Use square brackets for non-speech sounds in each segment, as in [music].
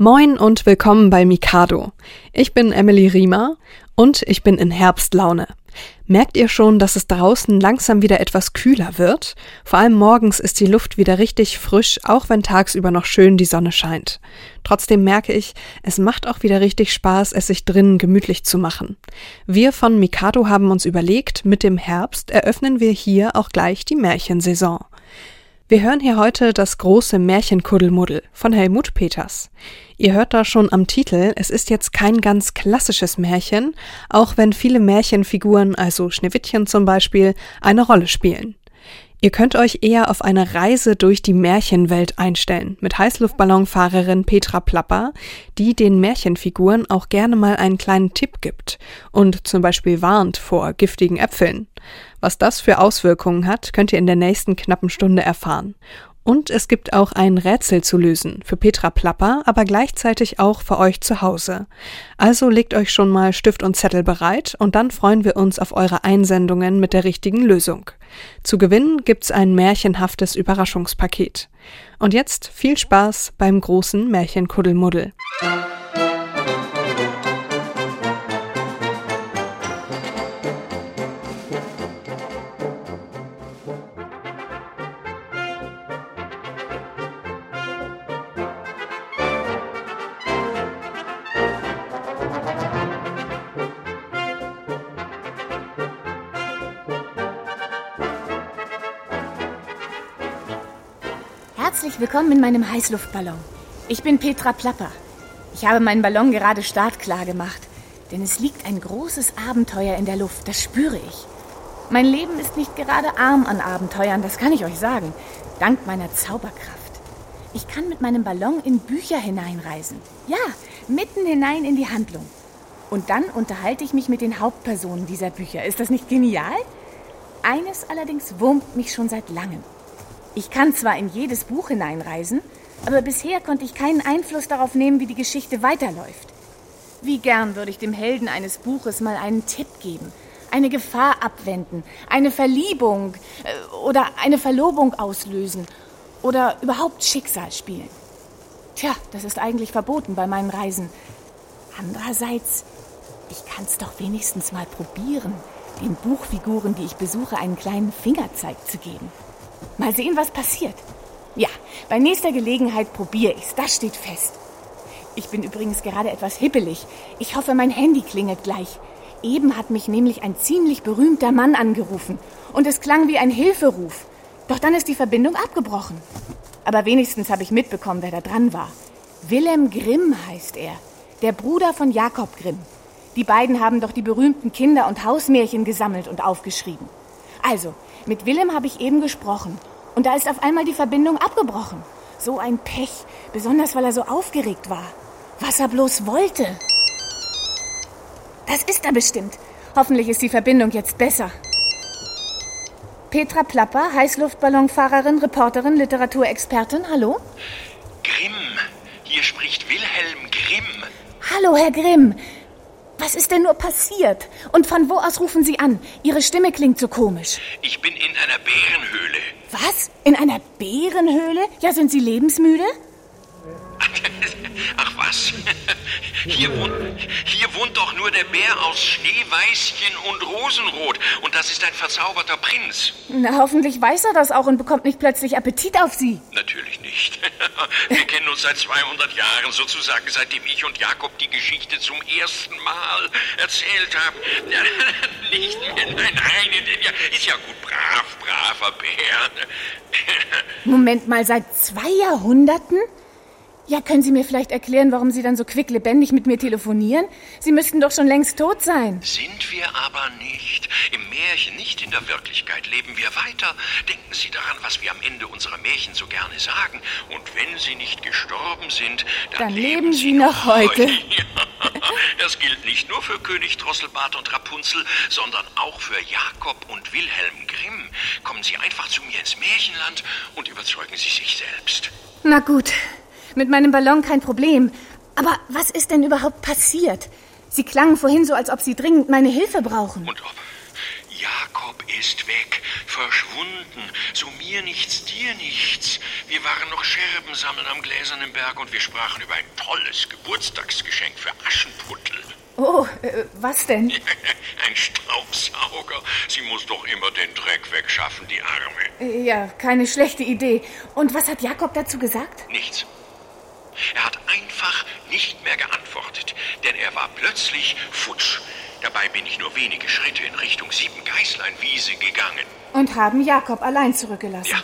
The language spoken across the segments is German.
Moin und willkommen bei Mikado. Ich bin Emily Riemer und ich bin in Herbstlaune. Merkt ihr schon, dass es draußen langsam wieder etwas kühler wird? Vor allem morgens ist die Luft wieder richtig frisch, auch wenn tagsüber noch schön die Sonne scheint. Trotzdem merke ich, es macht auch wieder richtig Spaß, es sich drinnen gemütlich zu machen. Wir von Mikado haben uns überlegt, mit dem Herbst eröffnen wir hier auch gleich die Märchensaison. Wir hören hier heute das große Märchenkuddelmuddel von Helmut Peters. Ihr hört da schon am Titel, es ist jetzt kein ganz klassisches Märchen, auch wenn viele Märchenfiguren, also Schneewittchen zum Beispiel, eine Rolle spielen. Ihr könnt euch eher auf eine Reise durch die Märchenwelt einstellen mit Heißluftballonfahrerin Petra Plapper, die den Märchenfiguren auch gerne mal einen kleinen Tipp gibt und zum Beispiel warnt vor giftigen Äpfeln. Was das für Auswirkungen hat, könnt ihr in der nächsten knappen Stunde erfahren. Und es gibt auch ein Rätsel zu lösen für Petra Plapper, aber gleichzeitig auch für euch zu Hause. Also legt euch schon mal Stift und Zettel bereit und dann freuen wir uns auf eure Einsendungen mit der richtigen Lösung. Zu gewinnen gibt's ein märchenhaftes Überraschungspaket. Und jetzt viel Spaß beim großen Märchenkuddelmuddel. Herzlich willkommen in meinem Heißluftballon. Ich bin Petra Plapper. Ich habe meinen Ballon gerade startklar gemacht, denn es liegt ein großes Abenteuer in der Luft, das spüre ich. Mein Leben ist nicht gerade arm an Abenteuern, das kann ich euch sagen, dank meiner Zauberkraft. Ich kann mit meinem Ballon in Bücher hineinreisen. Ja, mitten hinein in die Handlung. Und dann unterhalte ich mich mit den Hauptpersonen dieser Bücher. Ist das nicht genial? Eines allerdings wurmt mich schon seit langem. Ich kann zwar in jedes Buch hineinreisen, aber bisher konnte ich keinen Einfluss darauf nehmen, wie die Geschichte weiterläuft. Wie gern würde ich dem Helden eines Buches mal einen Tipp geben, eine Gefahr abwenden, eine Verliebung äh, oder eine Verlobung auslösen oder überhaupt Schicksal spielen. Tja, das ist eigentlich verboten bei meinen Reisen. Andererseits, ich kann es doch wenigstens mal probieren, den Buchfiguren, die ich besuche, einen kleinen Fingerzeig zu geben. Mal sehen, was passiert. Ja, bei nächster Gelegenheit probiere ich's. Das steht fest. Ich bin übrigens gerade etwas hippelig. Ich hoffe, mein Handy klingelt gleich. Eben hat mich nämlich ein ziemlich berühmter Mann angerufen. Und es klang wie ein Hilferuf. Doch dann ist die Verbindung abgebrochen. Aber wenigstens habe ich mitbekommen, wer da dran war. Wilhelm Grimm heißt er. Der Bruder von Jakob Grimm. Die beiden haben doch die berühmten Kinder- und Hausmärchen gesammelt und aufgeschrieben. Also, mit Willem habe ich eben gesprochen. Und da ist auf einmal die Verbindung abgebrochen. So ein Pech, besonders weil er so aufgeregt war. Was er bloß wollte. Das ist er bestimmt. Hoffentlich ist die Verbindung jetzt besser. Petra Plapper, Heißluftballonfahrerin, Reporterin, Literaturexpertin, hallo? Grimm, hier spricht Wilhelm Grimm. Hallo, Herr Grimm. Was ist denn nur passiert? Und von wo aus rufen Sie an? Ihre Stimme klingt so komisch. Ich bin in einer Bärenhöhle. Was? In einer Bärenhöhle? Ja, sind Sie lebensmüde? Hier wohnt, hier wohnt doch nur der Bär aus Schneeweißchen und Rosenrot. Und das ist ein verzauberter Prinz. Na, hoffentlich weiß er das auch und bekommt nicht plötzlich Appetit auf Sie. Natürlich nicht. [laughs] Wir kennen uns seit 200 Jahren, sozusagen seitdem ich und Jakob die Geschichte zum ersten Mal erzählt haben. [laughs] Nicht mehr, nein, nein, ist ja gut, brav, braver Bär. [laughs] Moment mal, seit zwei Jahrhunderten? Ja, können Sie mir vielleicht erklären, warum Sie dann so quicklebendig mit mir telefonieren? Sie müssten doch schon längst tot sein. Sind wir aber nicht. Im Märchen, nicht in der Wirklichkeit, leben wir weiter. Denken Sie daran, was wir am Ende unserer Märchen so gerne sagen. Und wenn Sie nicht gestorben sind, dann, dann leben Sie noch heute. [laughs] Ja, das gilt nicht nur für König Drosselbart und Rapunzel, sondern auch für Jakob und Wilhelm Grimm. Kommen Sie einfach zu mir ins Märchenland und überzeugen Sie sich selbst. Na gut. Mit meinem Ballon kein Problem. Aber was ist denn überhaupt passiert? Sie klangen vorhin so, als ob Sie dringend meine Hilfe brauchen. Und ob Jakob ist weg, verschwunden. So mir nichts, dir nichts. Wir waren noch Scherben sammeln am Gläsernen Berg und wir sprachen über ein tolles Geburtstagsgeschenk für Aschenputtel. Oh, äh, was denn? [laughs] ein Staubsauger. Sie muss doch immer den Dreck wegschaffen, die Arme. Ja, keine schlechte Idee. Und was hat Jakob dazu gesagt? Nichts. Er hat einfach nicht mehr geantwortet, denn er war plötzlich futsch. Dabei bin ich nur wenige Schritte in Richtung Siebengeißlein-Wiese gegangen. Und haben Jakob allein zurückgelassen? Ja,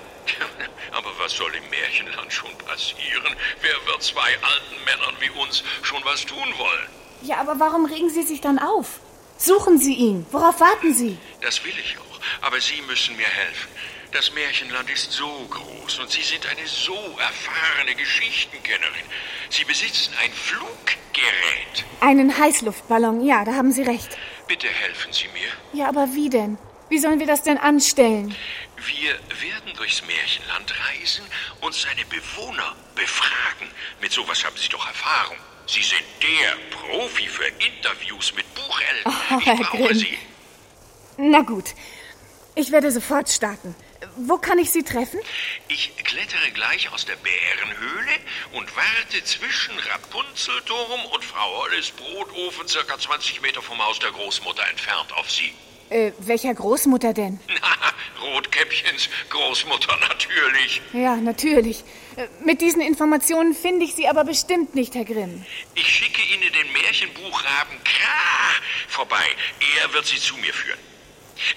[laughs] aber was soll im Märchenland schon passieren? Wer wird zwei alten Männern wie uns schon was tun wollen? Ja, aber warum regen Sie sich dann auf? Suchen Sie ihn. Worauf warten Sie? Das will ich auch. Aber Sie müssen mir helfen. Das Märchenland ist so groß und Sie sind eine so erfahrene Geschichtenkennerin. Sie besitzen ein Fluggerät. Einen Heißluftballon, ja, da haben Sie recht. Bitte helfen Sie mir. Ja, aber wie denn? Wie sollen wir das denn anstellen? Wir werden durchs Märchenland reisen und seine Bewohner befragen. Mit sowas haben Sie doch Erfahrung. Sie sind der Profi für Interviews mit Buchhelden. Oh, ich Herr brauche Grimm. Sie. Na gut. Ich werde sofort starten. Wo kann ich Sie treffen? Ich klettere gleich aus der Bärenhöhle und warte zwischen Rapunzelturm und Frau Holles Brotofen circa 20 Meter vom Haus der Großmutter entfernt auf Sie. Äh, welcher Großmutter denn? [laughs] Na, Rotkäppchens Großmutter natürlich. Ja, natürlich. Äh, Mit diesen Informationen finde ich Sie aber bestimmt nicht, Herr Grimm. Ich schicke Ihnen den Märchenbuchraben Kra vorbei. Er wird Sie zu mir führen.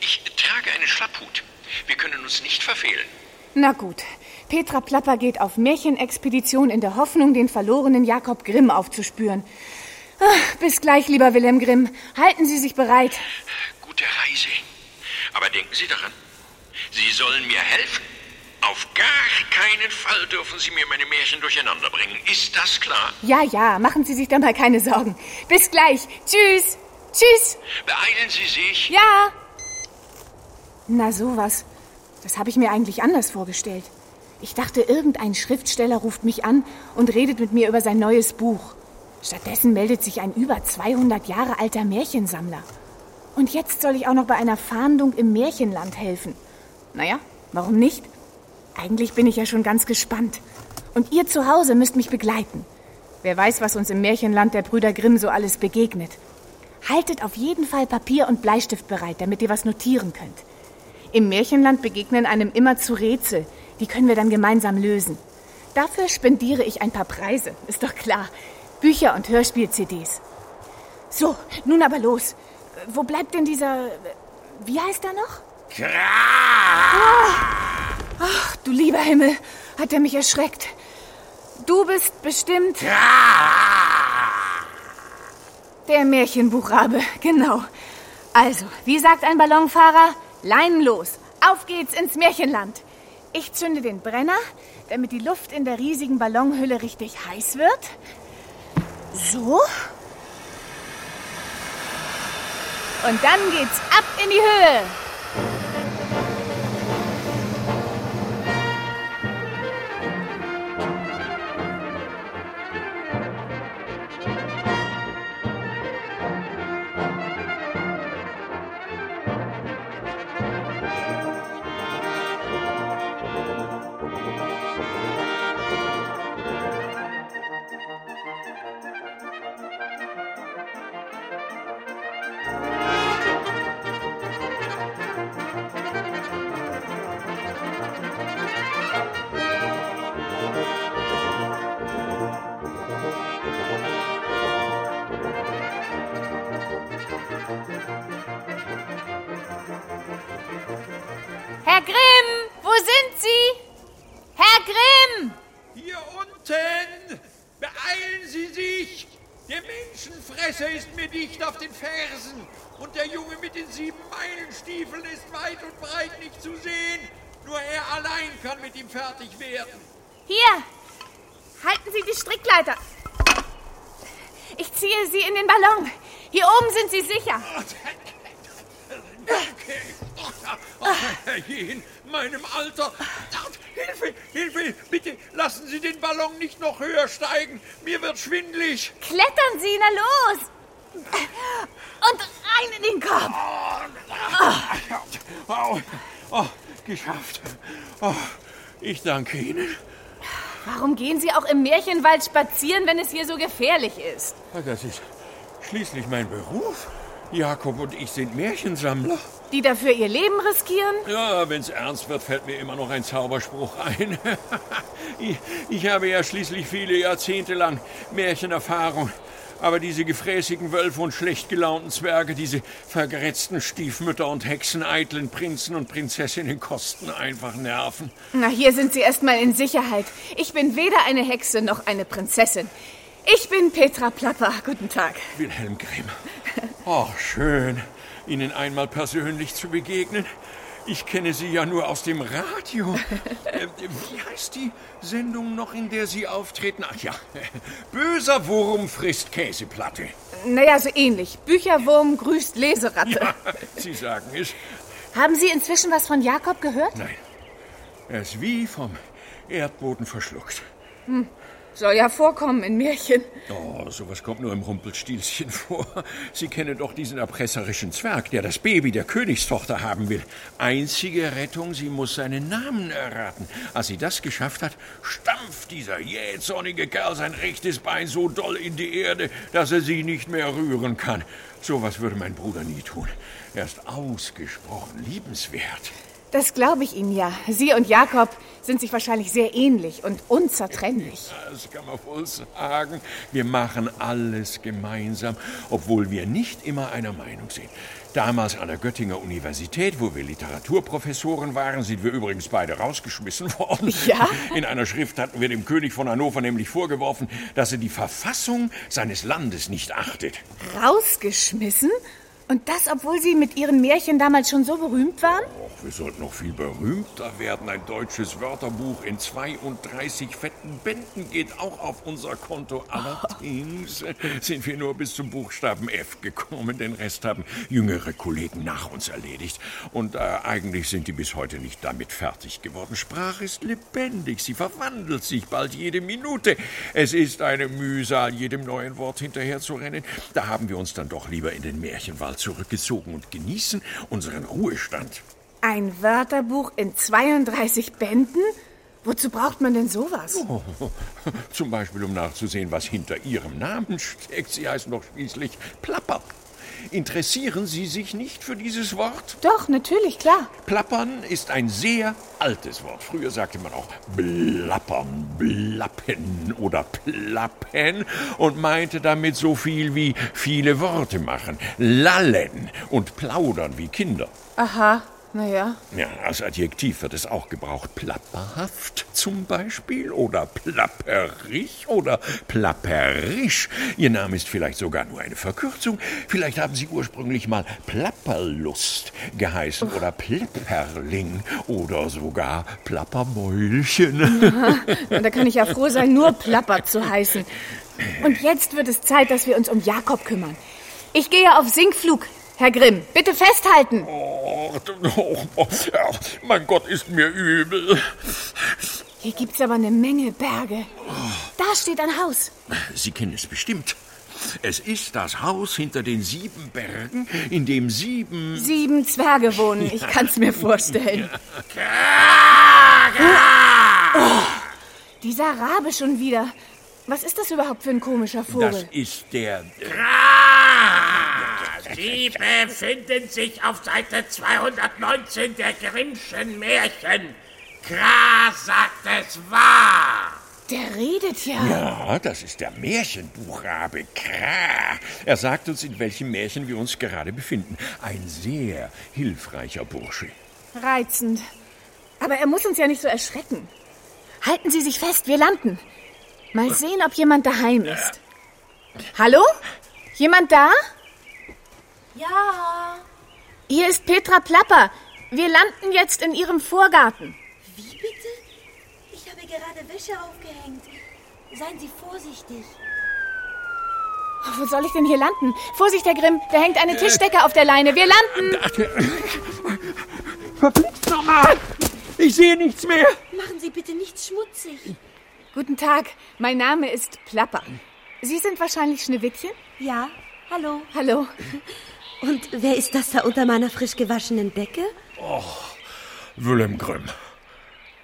Ich trage einen Schlapphut. Wir können uns nicht verfehlen. Na gut. Petra Plapper geht auf Märchenexpedition in der Hoffnung, den verlorenen Jakob Grimm aufzuspüren. Ah, bis gleich, lieber Wilhelm Grimm. Halten Sie sich bereit. Gute Reise. Aber denken Sie daran, Sie sollen mir helfen. Auf gar keinen Fall dürfen Sie mir meine Märchen durcheinander bringen. Ist das klar? Ja, ja, machen Sie sich da mal keine Sorgen. Bis gleich. Tschüss. Tschüss. Beeilen Sie sich. Ja. Na sowas. Das habe ich mir eigentlich anders vorgestellt. Ich dachte, irgendein Schriftsteller ruft mich an und redet mit mir über sein neues Buch. Stattdessen meldet sich ein über 200 Jahre alter Märchensammler. Und jetzt soll ich auch noch bei einer Fahndung im Märchenland helfen. Naja, warum nicht? Eigentlich bin ich ja schon ganz gespannt. Und ihr zu Hause müsst mich begleiten. Wer weiß, was uns im Märchenland der Brüder Grimm so alles begegnet. Haltet auf jeden Fall Papier und Bleistift bereit, damit ihr was notieren könnt. Im Märchenland begegnen einem immer zu Rätsel. Die können wir dann gemeinsam lösen. Dafür spendiere ich ein paar Preise, ist doch klar. Bücher und Hörspiel-CDs. So, nun aber los. Wo bleibt denn dieser. Wie heißt er noch? Ach, du lieber Himmel, hat er mich erschreckt. Du bist bestimmt. Der Märchenbuchrabe, [laughs] genau. Also, wie sagt ein Ballonfahrer? Leinen los. Auf geht's ins Märchenland. Ich zünde den Brenner, damit die Luft in der riesigen Ballonhülle richtig heiß wird. So. Und dann geht's ab in die Höhe. Meilenstiefeln ist weit und breit nicht zu sehen. Nur er allein kann mit ihm fertig werden. Hier, halten Sie die Strickleiter. Ich ziehe Sie in den Ballon. Hier oben sind Sie sicher. Okay. Oh, in meinem Alter. Hilfe, Hilfe, bitte lassen Sie den Ballon nicht noch höher steigen. Mir wird schwindlig. Klettern Sie, na los. Und rein in den Korb. Oh, oh, geschafft. Oh, ich danke Ihnen. Warum gehen Sie auch im Märchenwald spazieren, wenn es hier so gefährlich ist? Das ist schließlich mein Beruf. Jakob und ich sind Märchensammler. Die dafür ihr Leben riskieren? Ja, wenn's ernst wird, fällt mir immer noch ein Zauberspruch ein. [laughs] ich, ich habe ja schließlich viele Jahrzehnte lang Märchenerfahrung. Aber diese gefräßigen Wölfe und schlecht gelaunten Zwerge, diese vergrätzten Stiefmütter und Hexen, eitlen Prinzen und Prinzessinnen kosten einfach Nerven. Na, hier sind Sie erstmal in Sicherheit. Ich bin weder eine Hexe noch eine Prinzessin. Ich bin Petra Plapper. Guten Tag. Wilhelm Grimm. Oh, schön, Ihnen einmal persönlich zu begegnen. Ich kenne Sie ja nur aus dem Radio. [laughs] Äh, Wie heißt die Sendung noch, in der Sie auftreten? Ach ja, [laughs] böser Wurm frisst Käseplatte. Naja, so ähnlich. Bücherwurm grüßt Leseratte. Ja, Sie sagen es. Haben Sie inzwischen was von Jakob gehört? Nein, er ist wie vom Erdboden verschluckt. Soll ja vorkommen in Märchen. Oh, sowas kommt nur im Rumpelstilzchen vor. Sie kennen doch diesen erpresserischen Zwerg, der das Baby der Königstochter haben will. Einzige Rettung, sie muss seinen Namen erraten. Als sie das geschafft hat, stampft dieser jähzornige Kerl sein rechtes Bein so doll in die Erde, dass er sie nicht mehr rühren kann. Sowas würde mein Bruder nie tun. Er ist ausgesprochen liebenswert. Das glaube ich Ihnen ja. Sie und Jakob sind sich wahrscheinlich sehr ähnlich und unzertrennlich. Das kann man wohl sagen. Wir machen alles gemeinsam, obwohl wir nicht immer einer Meinung sind. Damals an der Göttinger Universität, wo wir Literaturprofessoren waren, sind wir übrigens beide rausgeschmissen [laughs] worden. Ja? In einer Schrift hatten wir dem König von Hannover nämlich vorgeworfen, dass er die Verfassung seines Landes nicht achtet. Rausgeschmissen? Und das, obwohl Sie mit Ihren Märchen damals schon so berühmt waren? Och, wir sollten noch viel berühmter werden. Ein deutsches Wörterbuch in 32 fetten Bänden geht auch auf unser Konto. Allerdings [laughs] sind wir nur bis zum Buchstaben F gekommen. Den Rest haben jüngere Kollegen nach uns erledigt. Und äh, eigentlich sind die bis heute nicht damit fertig geworden. Sprache ist lebendig. Sie verwandelt sich bald jede Minute. Es ist eine Mühsal, jedem neuen Wort hinterherzurennen. Da haben wir uns dann doch lieber in den Märchenwald zurückgezogen und genießen unseren Ruhestand. Ein Wörterbuch in 32 Bänden? Wozu braucht man denn sowas? Oh, [laughs] zum Beispiel, um nachzusehen, was hinter Ihrem Namen steckt. Sie heißen doch schließlich Plapper. Interessieren Sie sich nicht für dieses Wort? Doch, natürlich, klar. Plappern ist ein sehr altes Wort. Früher sagte man auch blappern, blappen oder plappen und meinte damit so viel wie viele Worte machen, lallen und plaudern wie Kinder. Aha, naja. Ja, als Adjektiv wird es auch gebraucht. Plapperhaft zum Beispiel oder plapperig oder plapperisch. Ihr Name ist vielleicht sogar nur eine Verkürzung. Vielleicht haben Sie ursprünglich mal Plapperlust geheißen oder Plipperling oder sogar Plappermäulchen. Und [laughs] da kann ich ja froh sein, nur Plapper zu heißen. Und jetzt wird es Zeit, dass wir uns um Jakob kümmern. Ich gehe auf Sinkflug. Herr Grimm, bitte festhalten. Oh, oh, oh, mein Gott, ist mir übel. Hier gibt's aber eine Menge Berge. Da steht ein Haus. Sie kennen es bestimmt. Es ist das Haus hinter den sieben Bergen, in dem sieben... Sieben Zwerge wohnen. Ich kann's mir vorstellen. Oh, dieser Rabe schon wieder. Was ist das überhaupt für ein komischer Das Vogel? ist der... Sie befinden sich auf Seite 219 der Grimmschen Märchen. Kra sagt es wahr. Der redet ja. Ja, das ist der Märchenbuchrabe Kra. Er sagt uns, in welchem Märchen wir uns gerade befinden. Ein sehr hilfreicher Bursche. Reizend. Aber er muss uns ja nicht so erschrecken. Halten Sie sich fest, wir landen. Mal sehen, ob jemand daheim ist. Hallo? Jemand da? Ja, Hier ist Petra Plapper. Wir landen jetzt in Ihrem Vorgarten. wie bitte? Ich habe gerade Wäsche aufgehängt. Seien Sie vorsichtig. Oh, wo soll ich denn hier landen? Vorsicht, Herr Grimm, da hängt eine Tischdecke auf der Leine. Wir landen. Verflixt nochmal! Ich sehe nichts mehr! Machen Sie bitte nichts schmutzig. Guten Tag, mein Name ist Plapper. Sie sind wahrscheinlich Schneewittchen? Ja, Hallo. Hallo. [laughs] Und wer ist das da unter meiner frisch gewaschenen Decke? Willem Grimm.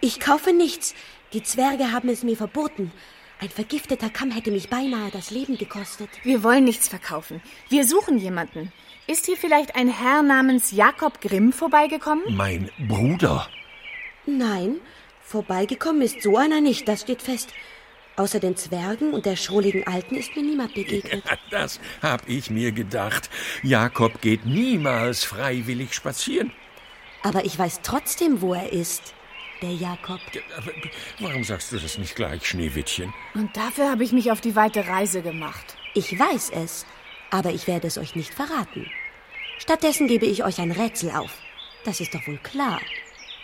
Ich kaufe nichts. Die Zwerge haben es mir verboten. Ein vergifteter Kamm hätte mich beinahe das Leben gekostet. Wir wollen nichts verkaufen. Wir suchen jemanden. Ist hier vielleicht ein Herr namens Jakob Grimm vorbeigekommen? Mein Bruder. Nein, vorbeigekommen ist so einer nicht, das steht fest. Außer den Zwergen und der schrulligen Alten ist mir niemand begegnet. Das hab ich mir gedacht. Jakob geht niemals freiwillig spazieren. Aber ich weiß trotzdem, wo er ist. Der Jakob. Aber warum sagst du das nicht gleich, Schneewittchen? Und dafür habe ich mich auf die weite Reise gemacht. Ich weiß es, aber ich werde es euch nicht verraten. Stattdessen gebe ich euch ein Rätsel auf. Das ist doch wohl klar.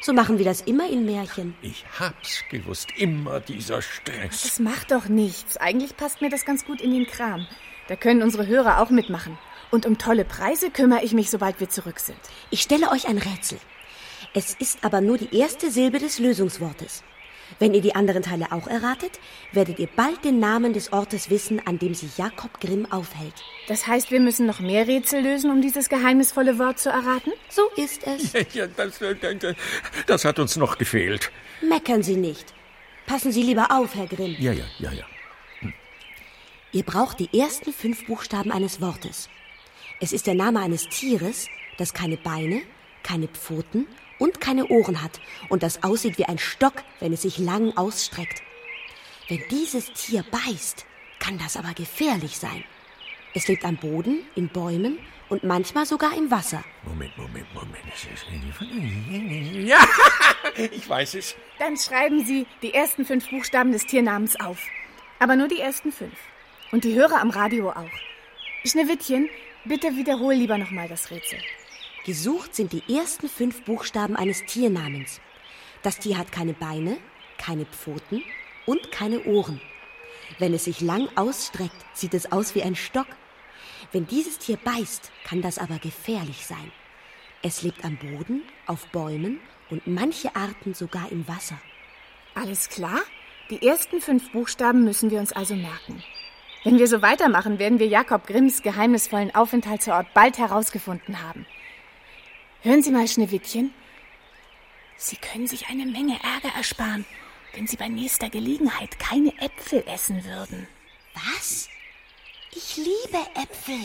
So machen wir das immer in Märchen. Ich hab's gewusst. Immer dieser Stress. Das macht doch nichts. Eigentlich passt mir das ganz gut in den Kram. Da können unsere Hörer auch mitmachen. Und um tolle Preise kümmere ich mich, sobald wir zurück sind. Ich stelle euch ein Rätsel. Es ist aber nur die erste Silbe des Lösungswortes. Wenn ihr die anderen Teile auch erratet, werdet ihr bald den Namen des Ortes wissen, an dem sich Jakob Grimm aufhält. Das heißt, wir müssen noch mehr Rätsel lösen, um dieses geheimnisvolle Wort zu erraten? So ist es. [laughs] Ja, das, das hat uns noch gefehlt. Meckern Sie nicht. Passen Sie lieber auf, Herr Grimm. Ja, ja, ja, ja. Ihr braucht die ersten fünf Buchstaben eines Wortes. Es ist der Name eines Tieres, das keine Beine, keine Pfoten und keine Ohren hat und das aussieht wie ein Stock, wenn es sich lang ausstreckt. Wenn dieses Tier beißt, kann das aber gefährlich sein. Es lebt am Boden, in Bäumen und manchmal sogar im Wasser. Moment, Moment, Moment. Ja, [laughs] ich weiß es. Dann schreiben Sie die ersten fünf Buchstaben des Tiernamens auf. Aber nur die ersten fünf. Und die Hörer am Radio auch. Schneewittchen, bitte wiederhol lieber nochmal das Rätsel. Gesucht sind die ersten fünf Buchstaben eines Tiernamens. Das Tier hat keine Beine, keine Pfoten und keine Ohren. Wenn es sich lang ausstreckt, sieht es aus wie ein Stock. Wenn dieses Tier beißt, kann das aber gefährlich sein. Es lebt am Boden, auf Bäumen und manche Arten sogar im Wasser. Alles klar? Die ersten fünf Buchstaben müssen wir uns also merken. Wenn wir so weitermachen, werden wir Jakob Grimms geheimnisvollen Aufenthaltsort bald herausgefunden haben. Hören Sie mal, Schneewittchen. Sie können sich eine Menge Ärger ersparen, wenn Sie bei nächster Gelegenheit keine Äpfel essen würden. Was? Ich liebe Äpfel.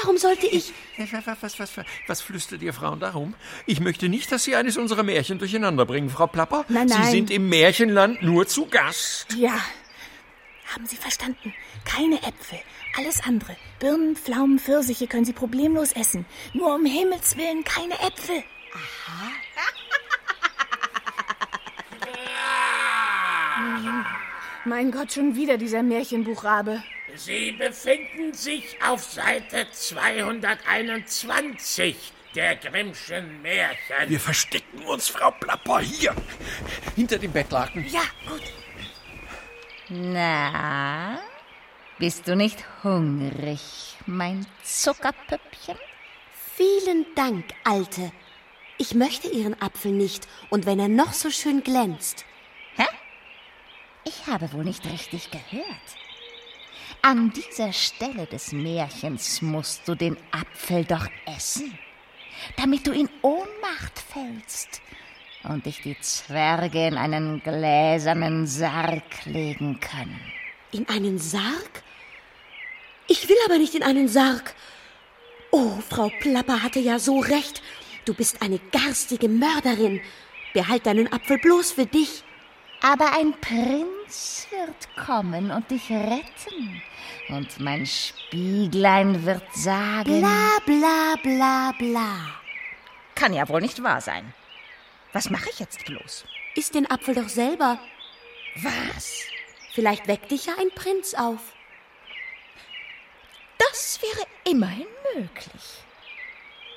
Warum sollte ich... [laughs] Was, was, was, was, was flüstert ihr Frauen darum? Ich möchte nicht, dass Sie eines unserer Märchen durcheinander bringen, Frau Plapper. Nein, nein. Sie sind im Märchenland nur zu Gast. Ja. Haben Sie verstanden? Keine Äpfel. Alles andere. Birnen, Pflaumen, Pfirsiche können Sie problemlos essen. Nur um Himmels Willen keine Äpfel. Aha. Mein Gott, schon wieder dieser Märchenbuchrabe. Sie befinden sich auf Seite 221 der Grimmschen Märchen. Wir verstecken uns, Frau Plapper, hier. Hinter dem Bettlaken. Ja, gut. Na, bist du nicht hungrig, mein Zuckerpüppchen? Vielen Dank, Alte. Ich möchte Ihren Apfel nicht, und wenn er noch so schön glänzt. Hä? Ich habe wohl nicht richtig gehört. An dieser Stelle des Märchens musst du den Apfel doch essen, damit du in Ohnmacht fällst und dich die Zwerge in einen gläsernen Sarg legen können. In einen Sarg? Ich will aber nicht in einen Sarg. Oh, Frau Plapper hatte ja so recht. Du bist eine garstige Mörderin. Behalt deinen Apfel bloß für dich. Aber ein Prinz wird kommen und dich retten. Und mein Spieglein wird sagen. Bla bla bla bla. Kann ja wohl nicht wahr sein. Was mache ich jetzt bloß? Iss den Apfel doch selber. Was? Vielleicht weckt dich ja ein Prinz auf. Das wäre immerhin möglich.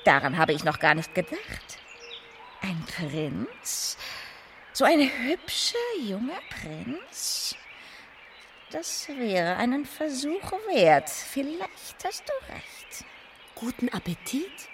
Daran habe ich noch gar nicht gedacht. Ein Prinz? So ein hübscher junger Prinz? Das wäre einen Versuch wert. Vielleicht hast du recht. Guten Appetit.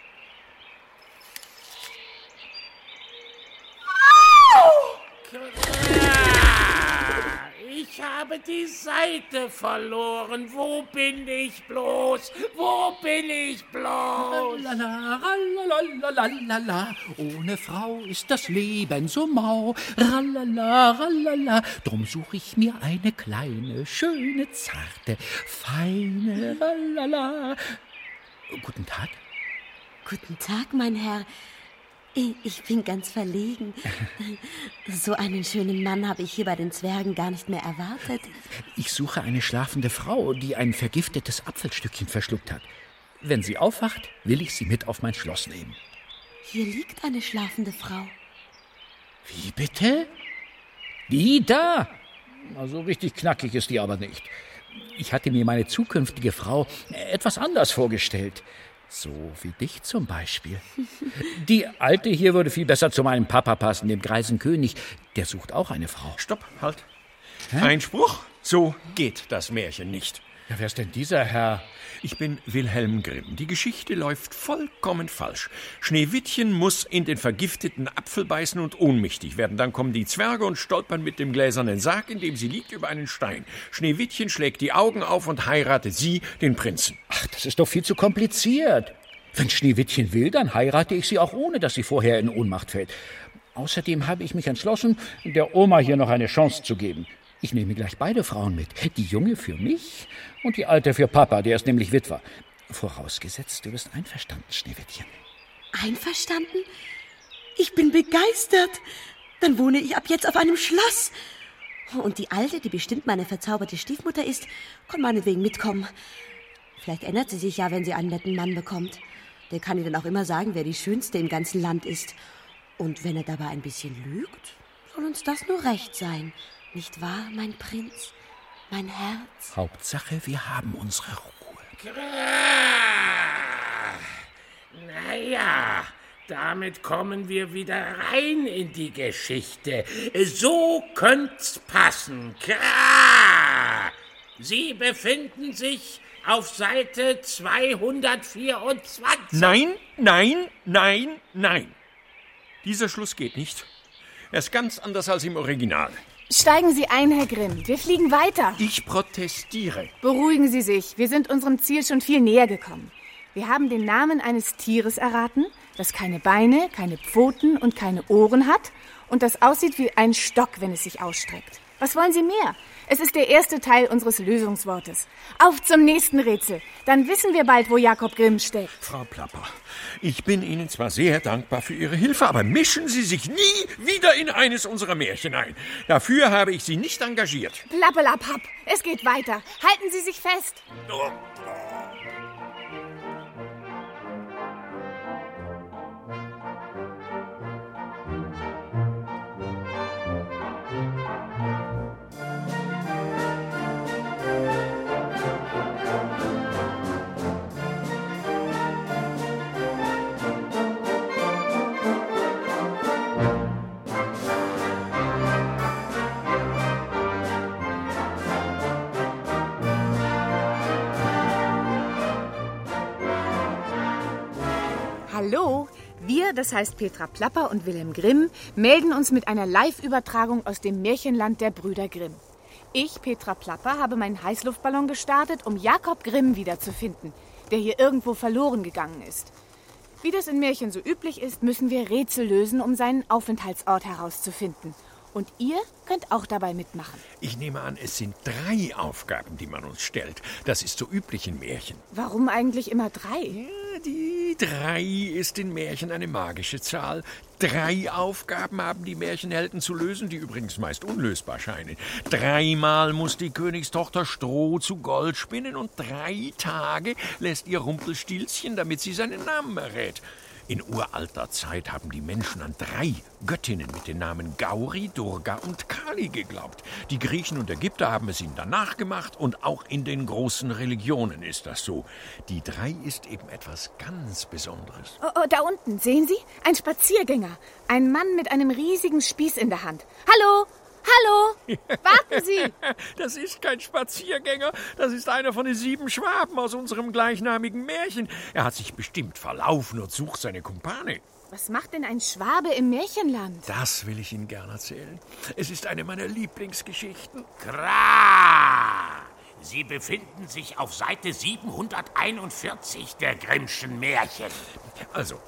Ich habe die Seite verloren. Wo bin ich bloß? Wo bin ich bloß? Lala, ralalalala, ohne Frau ist das Leben so mau. Ralala, ralala, drum suche ich mir eine kleine, schöne, zarte, feine, ralala. Guten Tag. Guten Tag, mein Herr. Ich bin ganz verlegen. [laughs] So einen schönen Mann habe ich hier bei den Zwergen gar nicht mehr erwartet. Ich suche eine schlafende Frau, die ein vergiftetes Apfelstückchen verschluckt hat. Wenn sie aufwacht, will ich sie mit auf mein Schloss nehmen. Hier liegt eine schlafende Frau. Wie bitte? Die da? So richtig knackig ist die aber nicht. Ich hatte mir meine zukünftige Frau etwas anders vorgestellt. So wie dich zum Beispiel. [laughs] Die alte hier würde viel besser zu meinem Papa passen, dem greisen König. Der sucht auch eine Frau. Stopp, halt. Hä? Einspruch? So geht das Märchen nicht. Ja, wer ist denn dieser Herr? Ich bin Wilhelm Grimm. Die Geschichte läuft vollkommen falsch. Schneewittchen muss in den vergifteten Apfel beißen und ohnmächtig werden. Dann kommen die Zwerge und stolpern mit dem gläsernen Sarg, in dem sie liegt, über einen Stein. Schneewittchen schlägt die Augen auf und heiratet sie, den Prinzen. Ach, das ist doch viel zu kompliziert. Wenn Schneewittchen will, dann heirate ich sie auch ohne, dass sie vorher in Ohnmacht fällt. Außerdem habe ich mich entschlossen, der Oma hier noch eine Chance zu geben. Ich nehme gleich beide Frauen mit. Die junge für mich und die alte für Papa, der ist nämlich Witwer. Vorausgesetzt, du bist einverstanden, Schneewittchen. Einverstanden? Ich bin begeistert. Dann wohne ich ab jetzt auf einem Schloss. Und die Alte, die bestimmt meine verzauberte Stiefmutter ist, kann meinetwegen mitkommen. Vielleicht ändert sie sich ja, wenn sie einen netten Mann bekommt. Der kann ihr dann auch immer sagen, wer die Schönste im ganzen Land ist. Und wenn er dabei ein bisschen lügt, soll uns das nur recht sein. Nicht wahr, mein Prinz? Mein Herz? Hauptsache, wir haben unsere Ruhe. Naja, damit kommen wir wieder rein in die Geschichte. So könnt's passen. Kra! Sie befinden sich auf Seite 224. Nein, nein, nein, nein. Dieser Schluss geht nicht. Er ist ganz anders als im Original. Steigen Sie ein, Herr Grimm. Wir fliegen weiter. Ich protestiere. Beruhigen Sie sich. Wir sind unserem Ziel schon viel näher gekommen. Wir haben den Namen eines Tieres erraten, das keine Beine, keine Pfoten und keine Ohren hat und das aussieht wie ein Stock, wenn es sich ausstreckt. Was wollen Sie mehr? Es ist der erste Teil unseres Lösungswortes. Auf zum nächsten Rätsel. Dann wissen wir bald, wo Jakob Grimm steckt. Frau Plapper, ich bin Ihnen zwar sehr dankbar für Ihre Hilfe, aber mischen Sie sich nie wieder in eines unserer Märchen ein. Dafür habe ich Sie nicht engagiert. Plappelapapp, es geht weiter. Halten Sie sich fest. Oh. Hallo, wir, das heißt Petra Plapper und Wilhelm Grimm, melden uns mit einer Live-Übertragung aus dem Märchenland der Brüder Grimm. Ich, Petra Plapper, habe meinen Heißluftballon gestartet, um Jakob Grimm wiederzufinden, der hier irgendwo verloren gegangen ist. Wie das in Märchen so üblich ist, müssen wir Rätsel lösen, um seinen Aufenthaltsort herauszufinden. Und ihr könnt auch dabei mitmachen. Ich nehme an, es sind drei Aufgaben, die man uns stellt. Das ist so üblich in Märchen. Warum eigentlich immer drei? Ja, die drei ist in Märchen eine magische Zahl. Drei Aufgaben haben die Märchenhelden zu lösen, die übrigens meist unlösbar scheinen. Dreimal muss die Königstochter Stroh zu Gold spinnen und drei Tage lässt ihr Rumpelstilzchen, damit sie seinen Namen errät. In uralter Zeit haben die Menschen an drei Göttinnen mit den Namen Gauri, Durga und Kali geglaubt. Die Griechen und Ägypter haben es ihnen danach gemacht und auch in den großen Religionen ist das so. Die drei ist eben etwas ganz Besonderes. Oh, oh, da unten, sehen Sie? Ein Spaziergänger. Ein Mann mit einem riesigen Spieß in der Hand. Hallo! Hallo, warten Sie! [laughs] Das ist kein Spaziergänger, das ist einer von den sieben Schwaben aus unserem gleichnamigen Märchen. Er hat sich bestimmt verlaufen und sucht seine Kumpane. Was macht denn ein Schwabe im Märchenland? Das will ich Ihnen gern erzählen. Es ist eine meiner Lieblingsgeschichten. Kra! Sie befinden sich auf Seite 741 der Grimmschen Märchen. Also,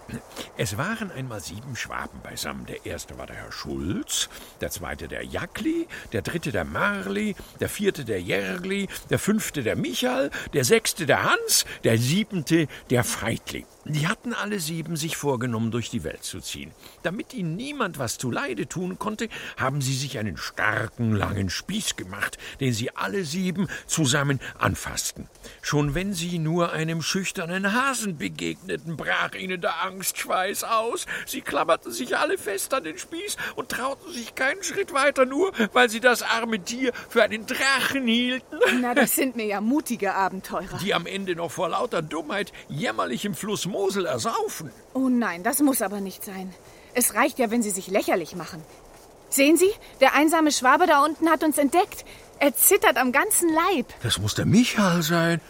es waren einmal sieben Schwaben beisammen. Der erste war der Herr Schulz, der zweite der Jackli, der dritte der Marli, der vierte der Järgli, der fünfte der Michael, der sechste der Hans, der siebente der Feitli. Die hatten alle sieben sich vorgenommen, durch die Welt zu ziehen. Damit ihnen niemand was zuleide tun konnte, haben sie sich einen starken, langen Spieß gemacht, den sie alle sieben zusammen anfassten. Schon wenn sie nur einem schüchternen Hasen begegneten, brach ihnen der Angstschweiß aus. Sie klammerten sich alle fest an den Spieß und trauten sich keinen Schritt weiter, nur weil sie das arme Tier für einen Drachen hielten. Na, das sind mir ja mutige Abenteurer. Die am Ende noch vor lauter Dummheit jämmerlich im Fluss Mosel ersaufen. Oh nein, das muss aber nicht sein. Es reicht ja, wenn Sie sich lächerlich machen. Sehen Sie, der einsame Schwabe da unten hat uns entdeckt. Er zittert am ganzen Leib. Das muss der Michael sein.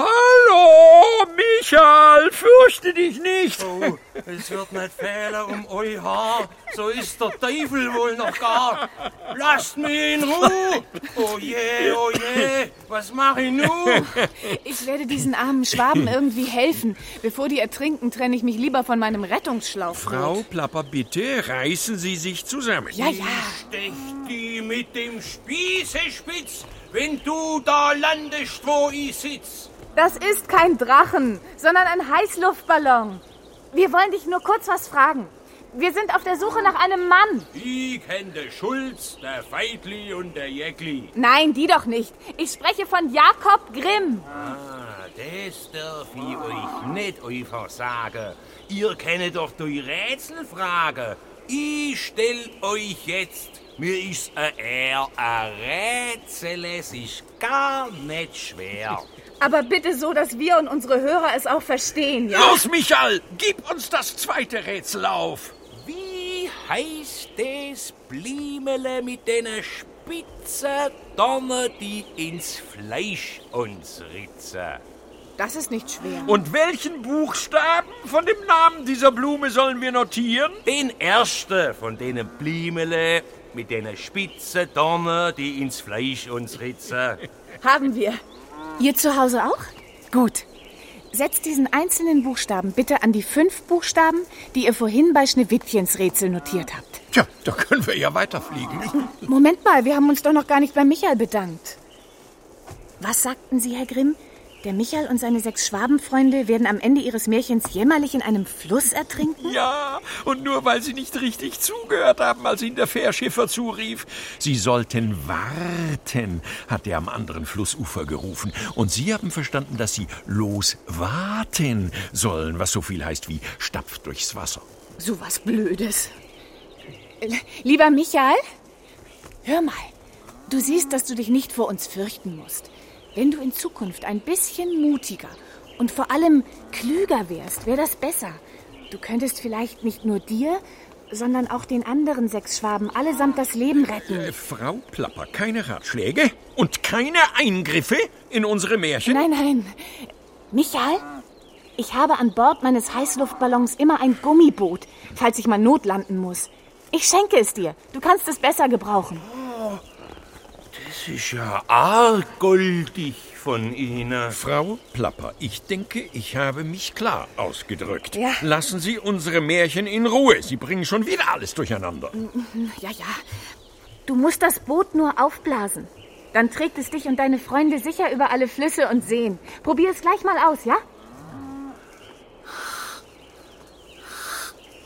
Hallo, Michael, fürchte dich nicht. Oh, es wird nicht fehlen um euer Haar. So ist der Teufel wohl noch gar. Lasst mich in Ruhe. Oh je, oh je, was mache ich nun? Ich werde diesen armen Schwaben irgendwie helfen. Bevor die ertrinken, trenne ich mich lieber von meinem Rettungsschlauch. Frau Plapper, bitte reißen Sie sich zusammen. Ja, ja. Stech die mit dem Spießespitz, wenn du da landest, wo ich sitz. Das ist kein Drachen, sondern ein Heißluftballon. Wir wollen dich nur kurz was fragen. Wir sind auf der Suche nach einem Mann. Ich kenne den Schulz, der Feitli und der Jäckli. Nein, die doch nicht. Ich spreche von Jakob Grimm. Ah, das darf ich euch nicht einfach sagen. Ihr kennt doch die Rätselfrage. Ich stell euch jetzt, mir ist ein eher ein Rätsel, es ist gar nicht schwer. Aber bitte so, dass wir und unsere Hörer es auch verstehen, ja? Los, Michael, gib uns das zweite Rätsel auf. Wie heißt das Blimele mit den spitzen Dornen, die ins Fleisch uns ritzen? Das ist nicht schwer. Und welchen Buchstaben von dem Namen dieser Blume sollen wir notieren? Den ersten von denen Blimele mit den spitzen Dornen, die ins Fleisch uns ritzen. Haben wir. Ihr zu Hause auch? Gut. Setzt diesen einzelnen Buchstaben bitte an die fünf Buchstaben, die ihr vorhin bei Schneewittchens Rätsel notiert habt. Tja, da können wir ja weiterfliegen. Moment mal, wir haben uns doch noch gar nicht bei Michael bedankt. Was sagten Sie, Herr Grimm? Der Michael und seine sechs Schwabenfreunde werden am Ende ihres Märchens jämmerlich in einem Fluss ertrinken? Ja, und nur weil sie nicht richtig zugehört haben, als ihnen der Fährschiffer zurief. Sie sollten warten, hat er am anderen Flussufer gerufen. Und sie haben verstanden, dass sie loswarten sollen, was so viel heißt wie stapft durchs Wasser. So was Blödes. Lieber Michael, hör mal. Du siehst, dass du dich nicht vor uns fürchten musst. Wenn du in Zukunft ein bisschen mutiger und vor allem klüger wärst, wäre das besser. Du könntest vielleicht nicht nur dir, sondern auch den anderen sechs Schwaben allesamt das Leben retten. Äh, Frau Plapper, keine Ratschläge und keine Eingriffe in unsere Märchen? Nein, nein. Michael, ich habe an Bord meines Heißluftballons immer ein Gummiboot, falls ich mal notlanden muss. Ich schenke es dir. Du kannst es besser gebrauchen. Das ist ja arg goldig von Ihnen. Frau Plapper, ich denke, ich habe mich klar ausgedrückt. Ja. Lassen Sie unsere Märchen in Ruhe. Sie bringen schon wieder alles durcheinander. Ja, ja. Du musst das Boot nur aufblasen. Dann trägt es dich und deine Freunde sicher über alle Flüsse und Seen. Probier es gleich mal aus, ja?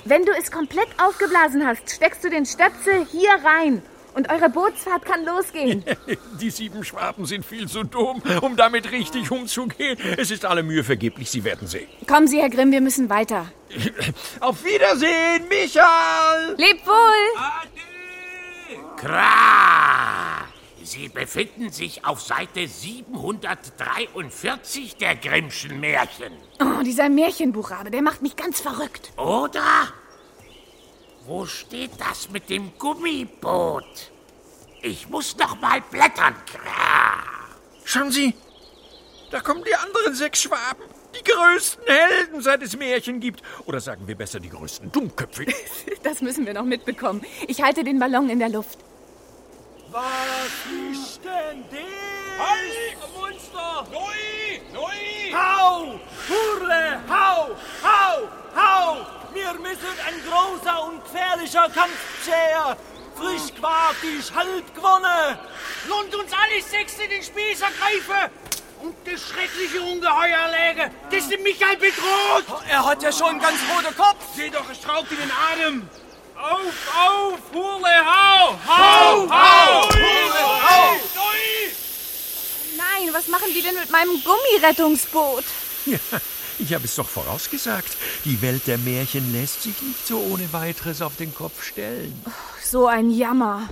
Wenn du es komplett aufgeblasen hast, steckst du den Stöpsel hier rein. Und eure Bootsfahrt kann losgehen. [laughs] Die sieben Schwaben sind viel zu dumm, um damit richtig umzugehen. Es ist alle Mühe vergeblich, Sie werden sehen. Kommen Sie, Herr Grimm, wir müssen weiter. [laughs] Auf Wiedersehen, Michael! Lebt wohl! Kra! Sie befinden sich auf Seite 743 der Grimmschen Märchen. Oh, dieser Märchenbuchrabe, der macht mich ganz verrückt. Oder? Wo steht das mit dem Gummiboot? Ich muss noch mal blättern. Schauen Sie, da kommen die anderen sechs Schwaben. Die größten Helden, seit es Märchen gibt. Oder sagen wir besser die größten Dummköpfe. [laughs] Das müssen wir noch mitbekommen. Ich halte den Ballon in der Luft. Was ist denn das? Halt! Monster! Neu! Neu! Hau! Hurle! Hau! Hau! Hau! Wir müssen ein großer und gefährlicher Kampf. Frisch ist halb gewonnen. Lohnt uns alle sechs in den Spieß ergreifen und das schreckliche Ungeheuer läge, das den Michael bedroht. Er hat ja schon einen ganz roten Kopf. Seh doch, es straubt in den Atem. Auf, auf, Hurle, hau! Hau, hau! Hurle, hau! Nein, was machen die denn mit meinem Gummirettungsboot? [laughs] Ich habe es doch vorausgesagt. Die Welt der Märchen lässt sich nicht so ohne weiteres auf den Kopf stellen. So ein Jammer.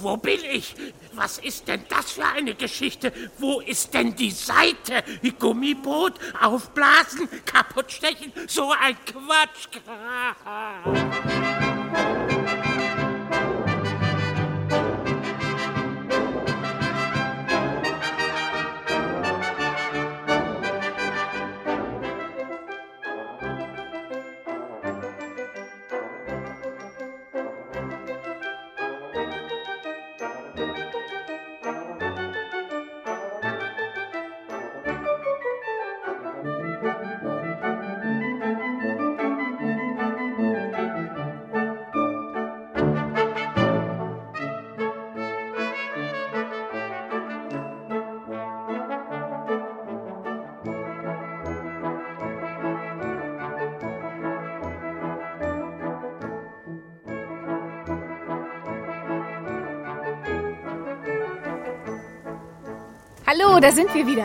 Wo bin ich? Was ist denn das für eine Geschichte? Wo ist denn die Seite? Gummiboot, aufblasen, kaputtstechen, so ein Quatsch. Hallo, da sind wir wieder.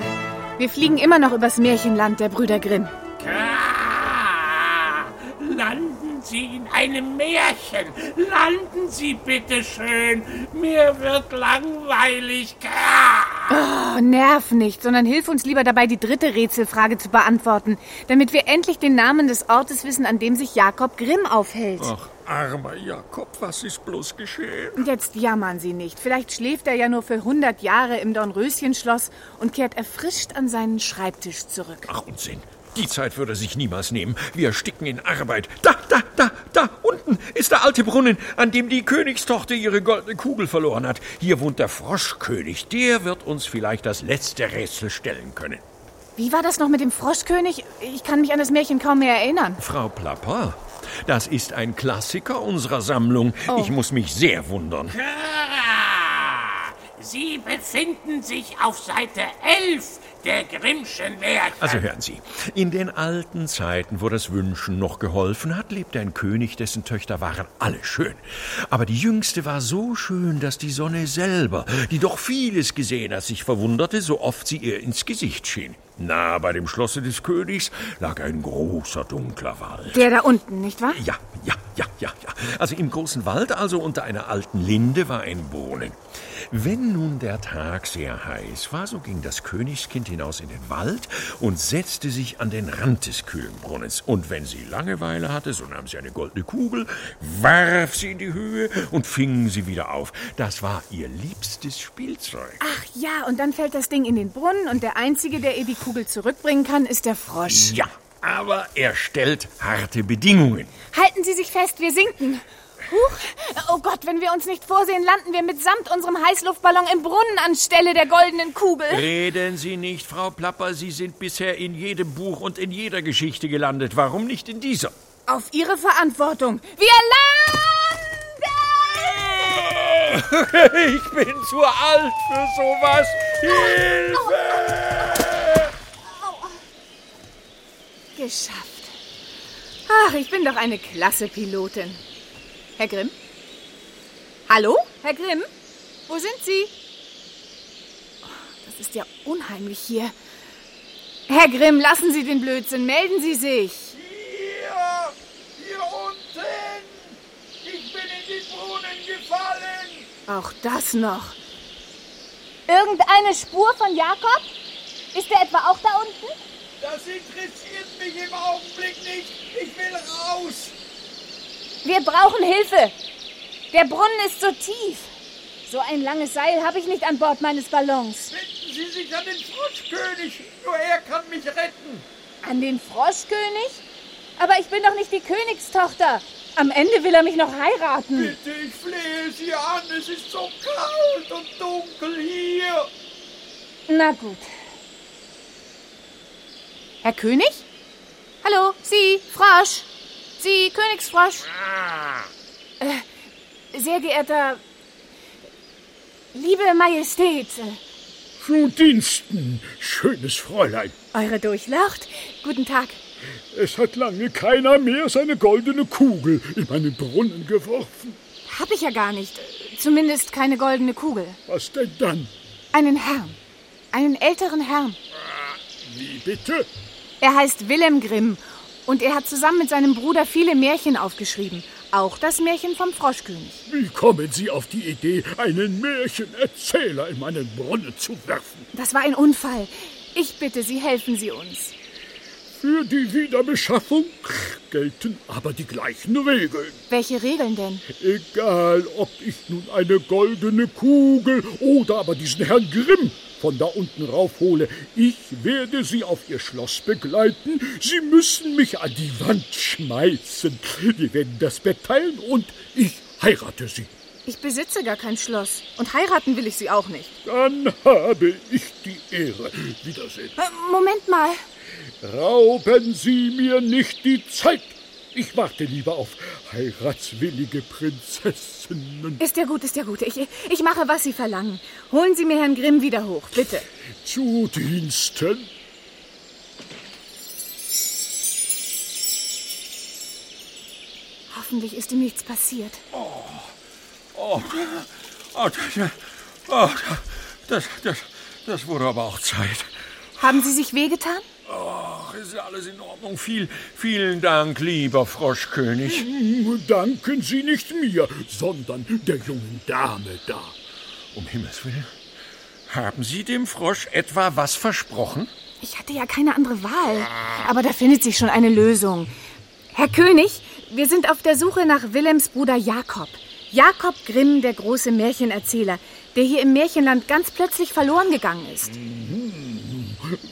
Wir fliegen immer noch übers Märchenland der Brüder Grimm. Ah, landen Sie in einem Märchen. Landen Sie bitte schön. Mir wird langweilig. Ah. Oh, nerv nicht, sondern hilf uns lieber dabei, die dritte Rätselfrage zu beantworten, damit wir endlich den Namen des Ortes wissen, an dem sich Jakob Grimm aufhält. Ach, armer Jakob, was ist bloß geschehen? Jetzt jammern Sie nicht. Vielleicht schläft er ja nur für 100 Jahre im Dornröschenschloss und kehrt erfrischt an seinen Schreibtisch zurück. Ach, Unsinn. Die Zeit würde sich niemals nehmen. Wir ersticken in Arbeit. Da, da, da, da, unten ist der alte Brunnen, an dem die Königstochter ihre goldene Kugel verloren hat. Hier wohnt der Froschkönig. Der wird uns vielleicht das letzte Rätsel stellen können. Wie war das noch mit dem Froschkönig? Ich kann mich an das Märchen kaum mehr erinnern. Frau Plapper, das ist ein Klassiker unserer Sammlung. Oh. Ich muss mich sehr wundern. Ah, Sie befinden sich auf Seite 11 der Grimmschen Märchen. Also hören Sie, in den alten Zeiten, wo das Wünschen noch geholfen hat, lebte ein König, dessen Töchter waren alle schön. Aber die jüngste war so schön, dass die Sonne selber, die doch vieles gesehen hat, sich verwunderte, so oft sie ihr ins Gesicht schien. Nah bei dem Schlosse des Königs lag ein großer dunkler Wald. Der da unten, nicht wahr? Ja, ja, ja, ja, ja. Also im großen Wald, also unter einer alten Linde, war ein Brunnen. Wenn nun der Tag sehr heiß war, so ging das Königskind hinaus in den Wald und setzte sich an den Rand des kühlen Brunnens. Und wenn sie Langeweile hatte, so nahm sie eine goldene Kugel, warf sie in die Höhe und fing sie wieder auf. Das war ihr liebstes Spielzeug. Ach ja, und dann fällt das Ding in den Brunnen und der Einzige, der ihr die Kugel zurückbringen kann, ist der Frosch. Ja, aber er stellt harte Bedingungen. Halten Sie sich fest, wir sinken. Huch. Oh Gott, wenn wir uns nicht vorsehen, landen wir mitsamt unserem Heißluftballon im Brunnen anstelle der goldenen Kugel. Reden Sie nicht, Frau Plapper. Sie sind bisher in jedem Buch und in jeder Geschichte gelandet. Warum nicht in dieser? Auf Ihre Verantwortung. Wir landen! [laughs] Ich bin zu alt für sowas. Hilfe! Geschafft. Ach, ich bin doch eine klasse Pilotin. Herr Grimm? Hallo, Herr Grimm? Wo sind Sie? Oh, das ist ja unheimlich hier. Herr Grimm, lassen Sie den Blödsinn. Melden Sie sich. Hier! Hier unten! Ich bin in den Brunnen gefallen! Auch das noch. Irgendeine Spur von Jakob? Ist er etwa auch da unten? Das interessiert mich im Augenblick nicht. Ich will raus. Wir brauchen Hilfe. Der Brunnen ist so tief. So ein langes Seil habe ich nicht an Bord meines Ballons. Wenden Sie sich an den Froschkönig. Nur er kann mich retten. An den Froschkönig? Aber ich bin doch nicht die Königstochter. Am Ende will er mich noch heiraten. Bitte, ich flehe Sie an. Es ist so kalt und dunkel hier. Na gut. Herr König? Hallo, Sie, Frosch. Sie, Königsfrosch. Äh, sehr geehrter. Liebe Majestät. Zu Diensten, schönes Fräulein. Eure Durchlacht. Guten Tag. Es hat lange keiner mehr seine goldene Kugel in meinen Brunnen geworfen. Hab ich ja gar nicht. Zumindest keine goldene Kugel. Was denn dann? Einen Herrn. Einen älteren Herrn. Wie bitte? Er heißt Willem Grimm und er hat zusammen mit seinem Bruder viele Märchen aufgeschrieben. Auch das Märchen vom Froschkönig. Wie kommen Sie auf die Idee, einen Märchenerzähler in meinen Brunnen zu werfen? Das war ein Unfall. Ich bitte Sie, helfen Sie uns. Für die Wiederbeschaffung gelten aber die gleichen Regeln. Welche Regeln denn? Egal, ob ich nun eine goldene Kugel oder aber diesen Herrn Grimm von da unten raufhole, ich werde Sie auf Ihr Schloss begleiten. Sie müssen mich an die Wand schmeißen. Wir werden das Bett teilen und ich heirate Sie. Ich besitze gar kein Schloss und heiraten will ich Sie auch nicht. Dann habe ich die Ehre. Wiedersehen. Äh, Moment mal. Rauben Sie mir nicht die Zeit. Ich warte lieber auf heiratswillige Prinzessinnen. Ist ja gut, ist ja gut. Ich, ich mache, was Sie verlangen. Holen Sie mir Herrn Grimm wieder hoch, bitte. Zu Diensten. Hoffentlich ist ihm nichts passiert. Oh, oh, das, oh, das, das, das wurde aber auch Zeit. Haben Sie sich wehgetan? Ach, ist ja alles in Ordnung. Viel, vielen Dank, lieber Froschkönig. Danken Sie nicht mir, sondern der jungen Dame da. Um Himmels Willen. Haben Sie dem Frosch etwa was versprochen? Ich hatte ja keine andere Wahl. Aber da findet sich schon eine Lösung. Herr König, wir sind auf der Suche nach Willems Bruder Jakob. Jakob Grimm, der große Märchenerzähler, der hier im Märchenland ganz plötzlich verloren gegangen ist.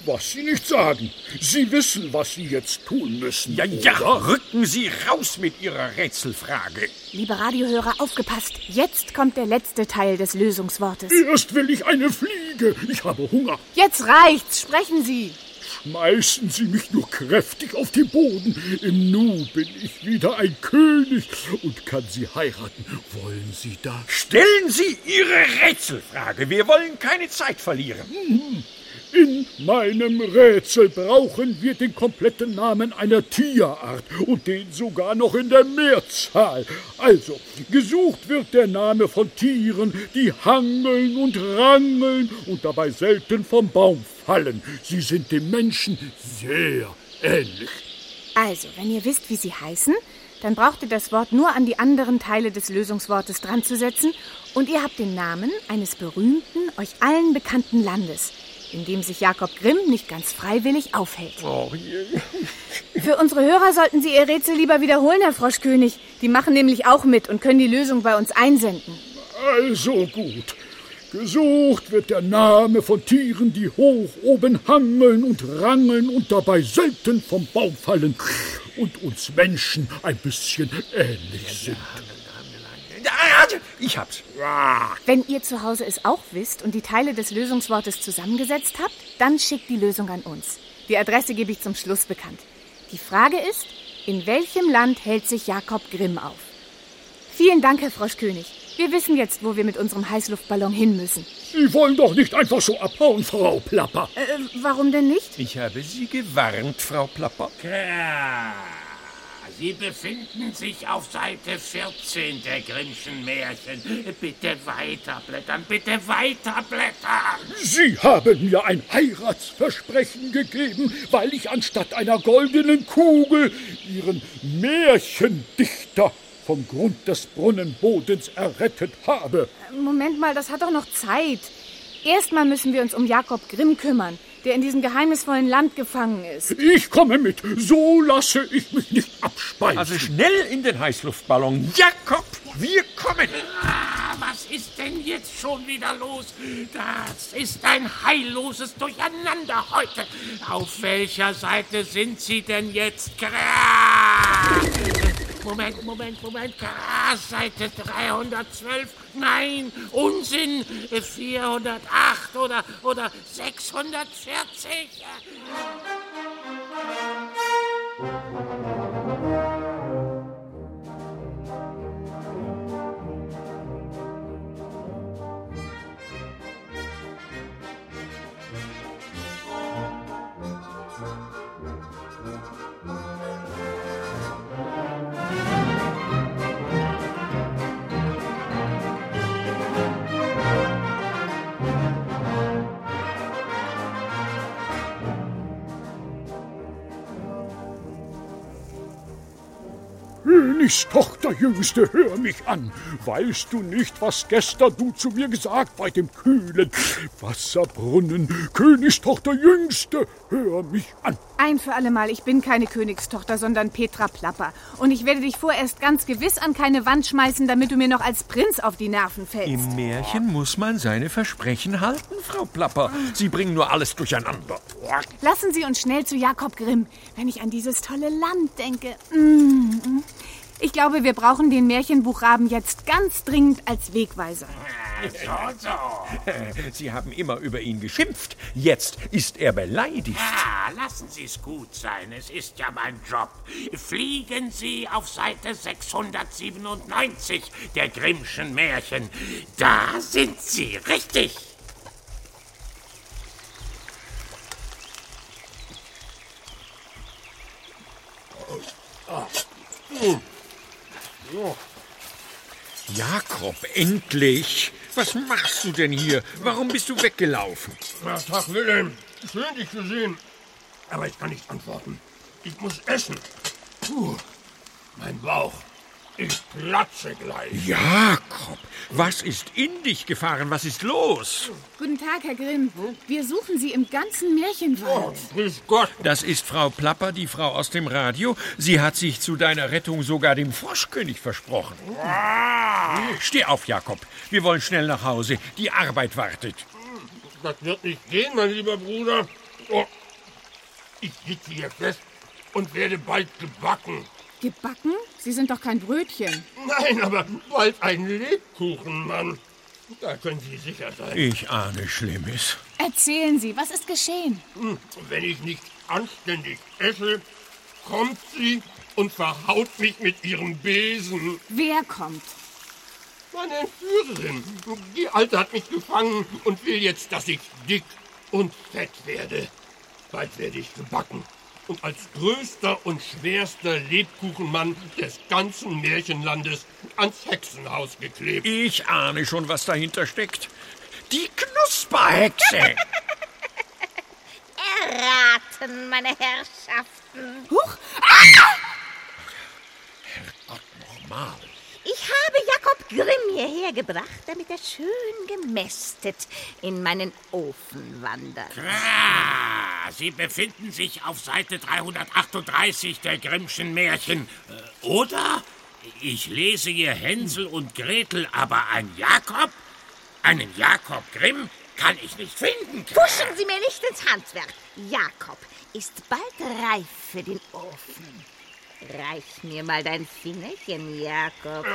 Was Sie nicht sagen. Sie wissen, was Sie jetzt tun müssen. Ja, ja, oder? rücken Sie raus mit Ihrer Rätselfrage. Liebe Radiohörer, aufgepasst. Jetzt kommt der letzte Teil des Lösungswortes. Erst will ich eine Fliege. Ich habe Hunger. Jetzt reicht's. Sprechen Sie. Schmeißen Sie mich nur kräftig auf den Boden. Im Nu bin ich wieder ein König und kann Sie heiraten. Wollen Sie das? Stellen Sie Ihre Rätselfrage. Wir wollen keine Zeit verlieren. In meinem Rätsel brauchen wir den kompletten Namen einer Tierart und den sogar noch in der Mehrzahl. Also, gesucht wird der Name von Tieren, die hangeln und rangeln und dabei selten vom Baum fallen. Sie sind dem Menschen sehr ähnlich. Also, wenn ihr wisst, wie sie heißen, dann braucht ihr das Wort nur an die anderen Teile des Lösungswortes dran zu setzen und ihr habt den Namen eines berühmten, euch allen bekannten Landes, in dem sich Jakob Grimm nicht ganz freiwillig aufhält. Oh je. [laughs] Für unsere Hörer sollten Sie Ihr Rätsel lieber wiederholen, Herr Froschkönig. Die machen nämlich auch mit und können die Lösung bei uns einsenden. Also gut. Gesucht wird der Name von Tieren, die hoch oben hangeln und rangeln und dabei selten vom Baum fallen und uns Menschen ein bisschen ähnlich sind. Ah, Ich hab's. Wenn ihr zu Hause es auch wisst und die Teile des Lösungswortes zusammengesetzt habt, dann schickt die Lösung an uns. Die Adresse gebe ich zum Schluss bekannt. Die Frage ist, in welchem Land hält sich Jakob Grimm auf? Vielen Dank, Herr Froschkönig. Wir wissen jetzt, wo wir mit unserem Heißluftballon hin müssen. Sie wollen doch nicht einfach so abhauen, Frau Plapper. Äh, warum denn nicht? Ich habe Sie gewarnt, Frau Plapper. Ja, Sie befinden sich auf Seite 14 der Grimmschen Märchen. Bitte weiterblättern, bitte weiterblättern. Sie haben mir ein Heiratsversprechen gegeben, weil ich anstatt einer goldenen Kugel Ihren Märchendichter vom Grund des Brunnenbodens errettet habe. Moment mal, das hat doch noch Zeit. Erstmal müssen wir uns um Jakob Grimm kümmern, der in diesem geheimnisvollen Land gefangen ist. Ich komme mit, so lasse ich mich nicht abspeisen. Also schnell in den Heißluftballon. Jakob! Wir kommen. Ah, was ist denn jetzt schon wieder los? Das ist ein heilloses Durcheinander heute. Auf welcher Seite sind Sie denn jetzt? Gras! Moment, Moment, Moment. Gras, Seite 312. Nein, Unsinn. 408 oder, oder 640. Königstochter, Jüngste, hör mich an. Weißt du nicht, was gestern du zu mir gesagt bei dem kühlen Wasserbrunnen? Königstochter, Jüngste, hör mich an. Ein für allemal, ich bin keine Königstochter, sondern Petra Plapper. Und ich werde dich vorerst ganz gewiss an keine Wand schmeißen, damit du mir noch als Prinz auf die Nerven fällst. Im Märchen muss man seine Versprechen halten, Frau Plapper. Sie bringen nur alles durcheinander. Lassen Sie uns schnell zu Jakob Grimm, wenn ich an dieses tolle Land denke. Mm. Ich glaube, wir brauchen den Märchenbuchraben jetzt ganz dringend als Wegweiser. So, so. Sie haben immer über ihn geschimpft. Jetzt ist er beleidigt. Ja, lassen Sie es gut sein. Es ist ja mein Job. Fliegen Sie auf Seite 697 der Grimmschen Märchen. Da sind Sie, richtig. Jakob, endlich! Was machst du denn hier? Warum bist du weggelaufen? Ja, Tag, Wilhelm. Schön, dich zu sehen. Aber ich kann nicht antworten. Ich muss essen. Puh, mein Bauch. Ich platze gleich. Jakob, was ist in dich gefahren? Was ist los? Guten Tag, Herr Grimm. Wir suchen Sie im ganzen Märchenwald. Grüß Gott. Das ist Frau Plapper, die Frau aus dem Radio. Sie hat sich zu deiner Rettung sogar dem Froschkönig versprochen. Steh auf, Jakob. Wir wollen schnell nach Hause. Die Arbeit wartet. Das wird nicht gehen, mein lieber Bruder. Oh, ich sitze hier fest und werde bald gebacken. Gebacken? Sie sind doch kein Brötchen. Nein, aber bald ein Lebkuchenmann. Da können Sie sicher sein. Ich ahne Schlimmes. Erzählen Sie, was ist geschehen? Hm, Wenn ich nicht anständig esse, kommt sie und verhaut mich mit ihrem Besen. Wer kommt? Meine Entführerin. Die Alte hat mich gefangen und will jetzt, dass ich dick und fett werde. Bald werde ich gebacken und als größter und schwerster Lebkuchenmann des ganzen Märchenlandes ans Hexenhaus geklebt. Ich ahne schon, was dahinter steckt. Die Knusperhexe. Erraten, meine Herrschaften. Huch! Herrgott, nochmal. Ich habe Jakob Grimm hierher gebracht, damit er schön gemästet in meinen Ofen wandert. Ah, Sie befinden sich auf Seite 338 der Grimmschen Märchen. Äh, Oder? Ich lese hier Hänsel und Gretel, aber ein Jakob? Einen Jakob Grimm kann ich nicht finden. Pfuschen Sie mir nicht ins Handwerk. Jakob ist bald reif für den Ofen. Reich mir mal dein Fingerchen, Jakob.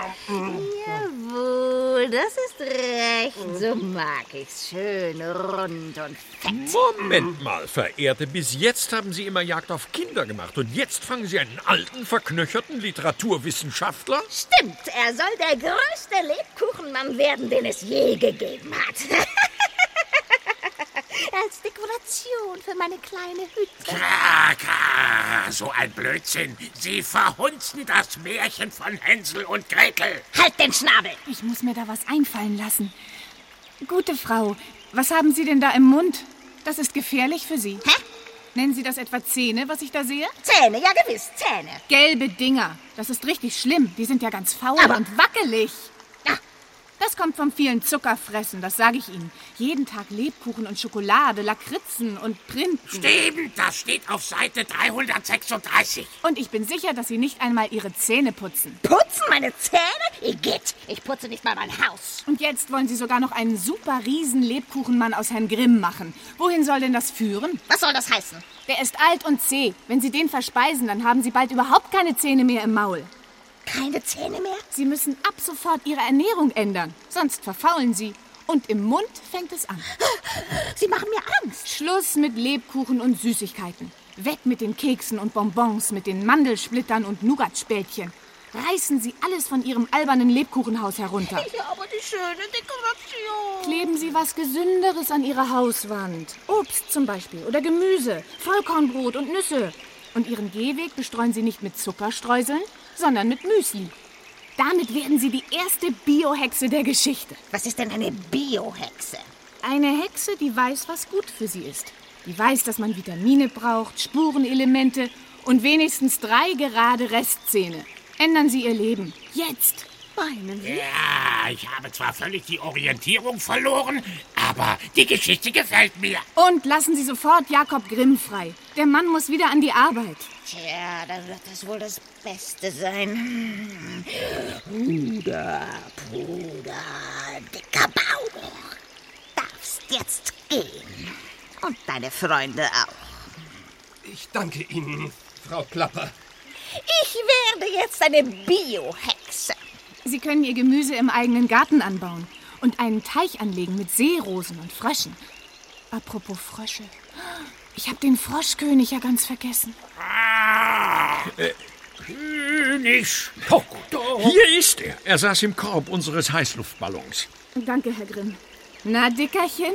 Jawohl, das ist recht. So mag ich's. Schön rund und fett. Moment mal, Verehrte. Bis jetzt haben Sie immer Jagd auf Kinder gemacht. Und jetzt fangen Sie einen alten, verknöcherten Literaturwissenschaftler? Stimmt, er soll der größte Lebkuchenmann werden, den es je gegeben hat. [laughs] Als Dekoration für meine kleine Hütte. Kra, kra, so ein Blödsinn. Sie verhunzen das Märchen von Hänsel und Gretel. Halt den Schnabel! Ich muss mir da was einfallen lassen. Gute Frau, was haben Sie denn da im Mund? Das ist gefährlich für Sie. Hä? Nennen Sie das etwa Zähne, was ich da sehe? Zähne, ja gewiss, Zähne. Gelbe Dinger. Das ist richtig schlimm. Die sind ja ganz faul Aber- und wackelig. Das kommt vom vielen Zuckerfressen, das sage ich Ihnen. Jeden Tag Lebkuchen und Schokolade, Lakritzen und Printen. Stimmt, das steht auf Seite 336. Und ich bin sicher, dass Sie nicht einmal Ihre Zähne putzen. Putzen meine Zähne? Igitt, ich putze nicht mal mein Haus. Und jetzt wollen Sie sogar noch einen super riesen Lebkuchenmann aus Herrn Grimm machen. Wohin soll denn das führen? Was soll das heißen? Der ist alt und zäh. Wenn Sie den verspeisen, dann haben Sie bald überhaupt keine Zähne mehr im Maul. Keine Zähne mehr? Sie müssen ab sofort Ihre Ernährung ändern, sonst verfaulen Sie. Und im Mund fängt es an. Sie machen mir Angst. Schluss mit Lebkuchen und Süßigkeiten. Weg mit den Keksen und Bonbons, mit den Mandelsplittern und Nougatspältchen. Reißen Sie alles von Ihrem albernen Lebkuchenhaus herunter. Ja, aber die schöne Dekoration. Kleben Sie was Gesünderes an Ihre Hauswand. Obst zum Beispiel oder Gemüse, Vollkornbrot und Nüsse. Und Ihren Gehweg bestreuen Sie nicht mit Zuckerstreuseln, sondern mit Müsli. Damit werden Sie die erste Biohexe der Geschichte. Was ist denn eine Biohexe? Eine Hexe, die weiß, was gut für sie ist. Die weiß, dass man Vitamine braucht, Spurenelemente und wenigstens drei gerade Restzähne. Ändern Sie Ihr Leben. Jetzt. Meinen Sie? Ja, ich habe zwar völlig die Orientierung verloren, aber die Geschichte gefällt mir. Und lassen Sie sofort Jakob Grimm frei. Der Mann muss wieder an die Arbeit. Tja, dann wird das wohl das Beste sein. Bruder, Bruder, dicker Bauch. Darfst jetzt gehen. Und deine Freunde auch. Ich danke Ihnen, Frau Plapper. Ich werde jetzt eine Biohexe. Sie können Ihr Gemüse im eigenen Garten anbauen und einen Teich anlegen mit Seerosen und Fröschen. Apropos Frösche. Ich habe den Froschkönig ja ganz vergessen. Äh, König Doktor. Hier ist er. Er saß im Korb unseres Heißluftballons. Danke, Herr Grimm. Na, Dickerchen?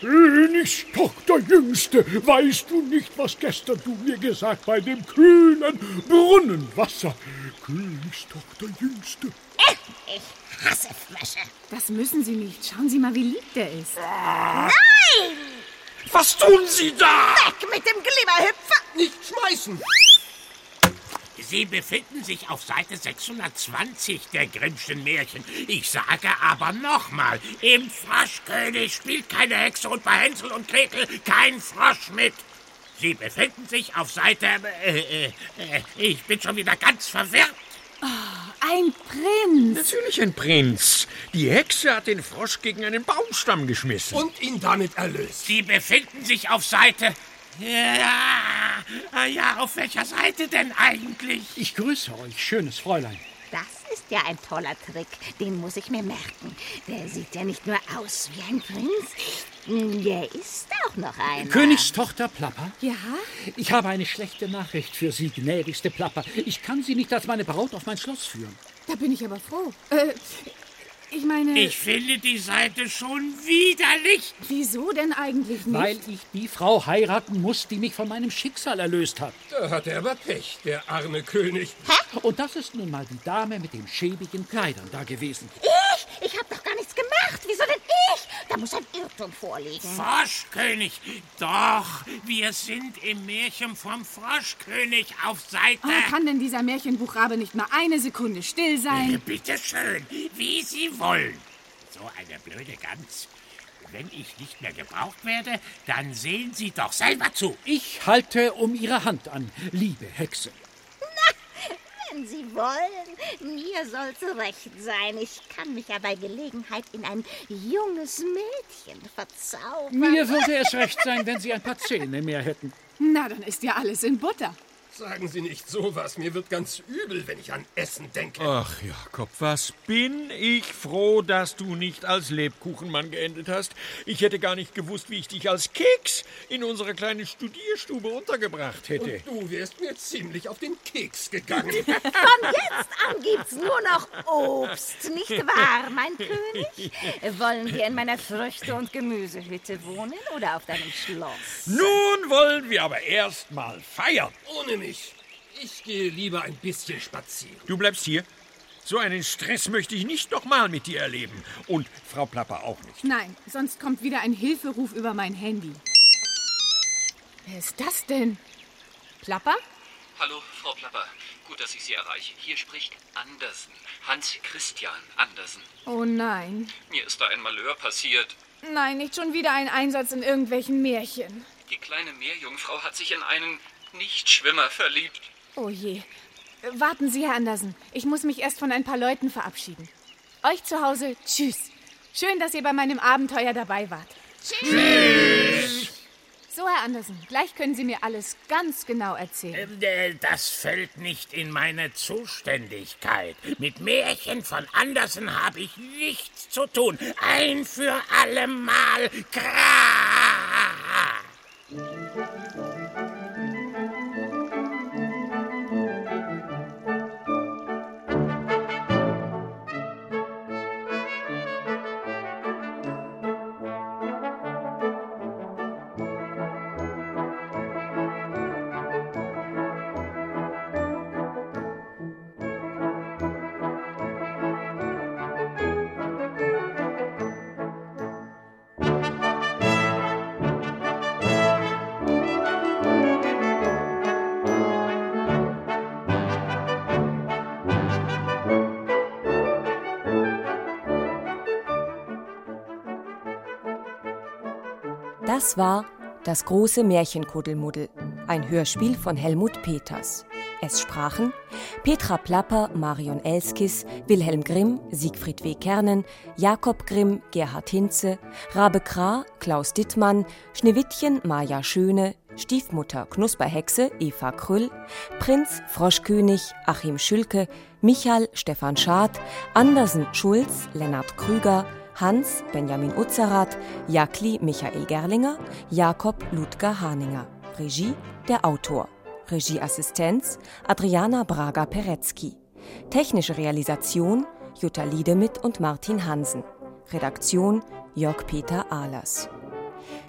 Königstochter Jüngste, weißt du nicht, was gestern du mir gesagt bei dem kühlen Brunnenwasser? Königstochter Jüngste. Ich hasse Frösche. Das müssen Sie nicht. Schauen Sie mal, wie lieb der ist. Nein! Was tun Sie da? Weg mit dem Glimmerhüpfer! Nicht schmeißen! Sie befinden sich auf Seite 620 der Grimmschen Märchen. Ich sage aber nochmal, im Froschkönig spielt keine Hexe und bei Hänsel und Gretel kein Frosch mit. Sie befinden sich auf Seite... Äh, äh, äh, ich bin schon wieder ganz verwirrt. Ein Prinz. Natürlich ein Prinz. Die Hexe hat den Frosch gegen einen Baumstamm geschmissen. Und ihn damit erlöst. Sie befinden sich auf Seite... Ja, ah ja, auf welcher Seite denn eigentlich? Ich grüße euch, schönes Fräulein. Das ist ja ein toller Trick. Den muss ich mir merken. Der sieht ja nicht nur aus wie ein Prinz. Der ist auch noch einer. Königstochter Plapper? Ja? Ich habe eine schlechte Nachricht für Sie, gnädigste Plapper. Ich kann Sie nicht als meine Braut auf mein Schloss führen. Da bin ich aber froh. Äh, ich meine... Ich finde die Seite schon widerlich. Wieso denn eigentlich nicht? Weil ich die Frau heiraten muss, die mich von meinem Schicksal erlöst hat. Da hat er aber Pech, der arme König. Hä? Und das ist nun mal die Dame mit den schäbigen Kleidern da gewesen. Ich? Ich habe doch gar nichts gemacht. Wieso denn ich? Da muss ein Irrtum vorliegen. Froschkönig. Doch, wir sind im Märchen vom Froschkönig auf Seite... Oh, kann denn dieser Märchenbuchrabe nicht mal eine Sekunde still sein? Äh, Bitte schön, wie Sie wollen. So eine blöde Gans. Wenn ich nicht mehr gebraucht werde, dann sehen Sie doch selber zu. Ich halte um Ihre Hand an, liebe Hexe. Wenn Sie wollen, mir soll's recht sein. Ich kann mich ja bei Gelegenheit in ein junges Mädchen verzaubern. Mir würde es recht sein, wenn Sie ein paar Zähne mehr hätten. Na, dann ist ja alles in Butter. Sagen Sie nicht sowas. Mir wird ganz übel, wenn ich an Essen denke. Ach, Jakob, was bin ich froh, dass du nicht als Lebkuchenmann geendet hast. Ich hätte gar nicht gewusst, wie ich dich als Keks in unsere kleine Studierstube untergebracht hätte. Und du wärst mir ziemlich auf den Keks gegangen. [laughs] Von jetzt an gibt's nur noch Obst, nicht wahr, mein König? Wollen wir in meiner Früchte- und Gemüsehütte wohnen oder auf deinem Schloss? Nun wollen wir aber erst mal feiern. Ohne mich. Ich gehe lieber ein bisschen spazieren. Du bleibst hier. So einen Stress möchte ich nicht nochmal mit dir erleben. Und Frau Plapper auch nicht. Nein, sonst kommt wieder ein Hilferuf über mein Handy. Wer ist das denn? Plapper? Hallo, Frau Plapper. Gut, dass ich Sie erreiche. Hier spricht Andersen. Hans Christian Andersen. Oh nein. Mir ist da ein Malheur passiert. Nein, nicht schon wieder ein Einsatz in irgendwelchen Märchen. Die kleine Meerjungfrau hat sich in einen Nichtschwimmer verliebt. Oh je. Warten Sie, Herr Andersen. Ich muss mich erst von ein paar Leuten verabschieden. Euch zu Hause, tschüss. Schön, dass ihr bei meinem Abenteuer dabei wart. Tschüss. So, Herr Andersen, gleich können Sie mir alles ganz genau erzählen. Äh, Das fällt nicht in meine Zuständigkeit. Mit Märchen von Andersen habe ich nichts zu tun. Ein für allemal. Kra! Das war Das große Märchenkuddelmuddel, ein Hörspiel von Helmut Peters. Es sprachen Petra Plapper, Marion Elskis, Wilhelm Grimm, Siegfried W. Kernen, Jakob Grimm, Gerhard Hinze, Rabe Krah, Klaus Dittmann, Schneewittchen, Maja Schöne, Stiefmutter Knusperhexe, Eva Krüll, Prinz Froschkönig, Achim Schülke, Michael Stefan Schad, Andersen Schulz, Lennart Krüger, Hans Benjamin Utzerath, Jakli Michael Gerlinger, Jakob Ludger Haninger. Regie der Autor. Regieassistenz Adriana Braga-Peretzky. Technische Realisation Jutta Liedemit und Martin Hansen. Redaktion Jörg-Peter Ahlers.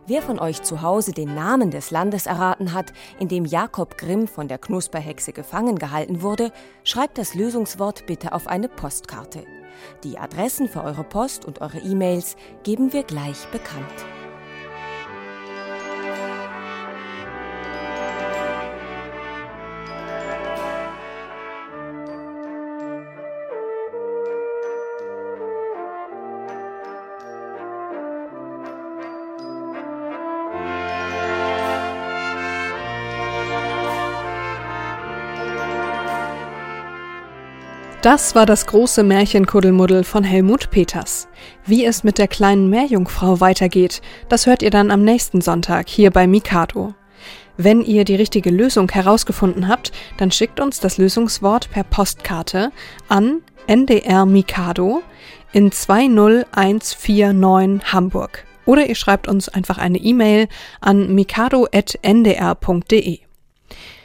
Wer von euch zu Hause den Namen des Landes erraten hat, in dem Jakob Grimm von der Knusperhexe gefangen gehalten wurde, schreibt das Lösungswort bitte auf eine Postkarte. Die Adressen für eure Post und eure E-Mails geben wir gleich bekannt. Das war das große Märchenkuddelmuddel von Helmut Peters. Wie es mit der kleinen Meerjungfrau weitergeht, das hört ihr dann am nächsten Sonntag hier bei Mikado. Wenn ihr die richtige Lösung herausgefunden habt, dann schickt uns das Lösungswort per Postkarte an NDR Mikado in 20149 Hamburg. Oder ihr schreibt uns einfach eine E-Mail an mikado.ndr.de.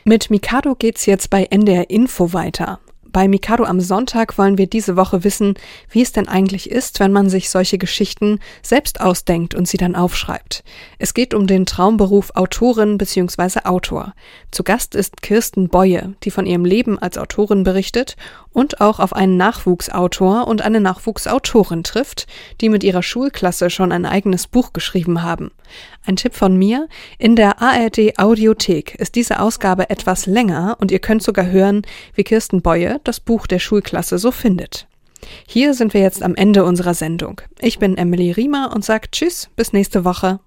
Mit Mikado geht's jetzt bei NDR Info weiter. Bei Mikado am Sonntag wollen wir diese Woche wissen, wie es denn eigentlich ist, wenn man sich solche Geschichten selbst ausdenkt und sie dann aufschreibt. Es geht um den Traumberuf Autorin bzw. Autor. Zu Gast ist Kirsten Boye, die von ihrem Leben als Autorin berichtet und auch auf einen Nachwuchsautor und eine Nachwuchsautorin trifft, die mit ihrer Schulklasse schon ein eigenes Buch geschrieben haben. Ein Tipp von mir, in der ARD Audiothek ist diese Ausgabe etwas länger und ihr könnt sogar hören, wie Kirsten Boye das Buch der Schulklasse so findet. Hier sind wir jetzt am Ende unserer Sendung. Ich bin Emily Riemer und sage Tschüss, bis nächste Woche.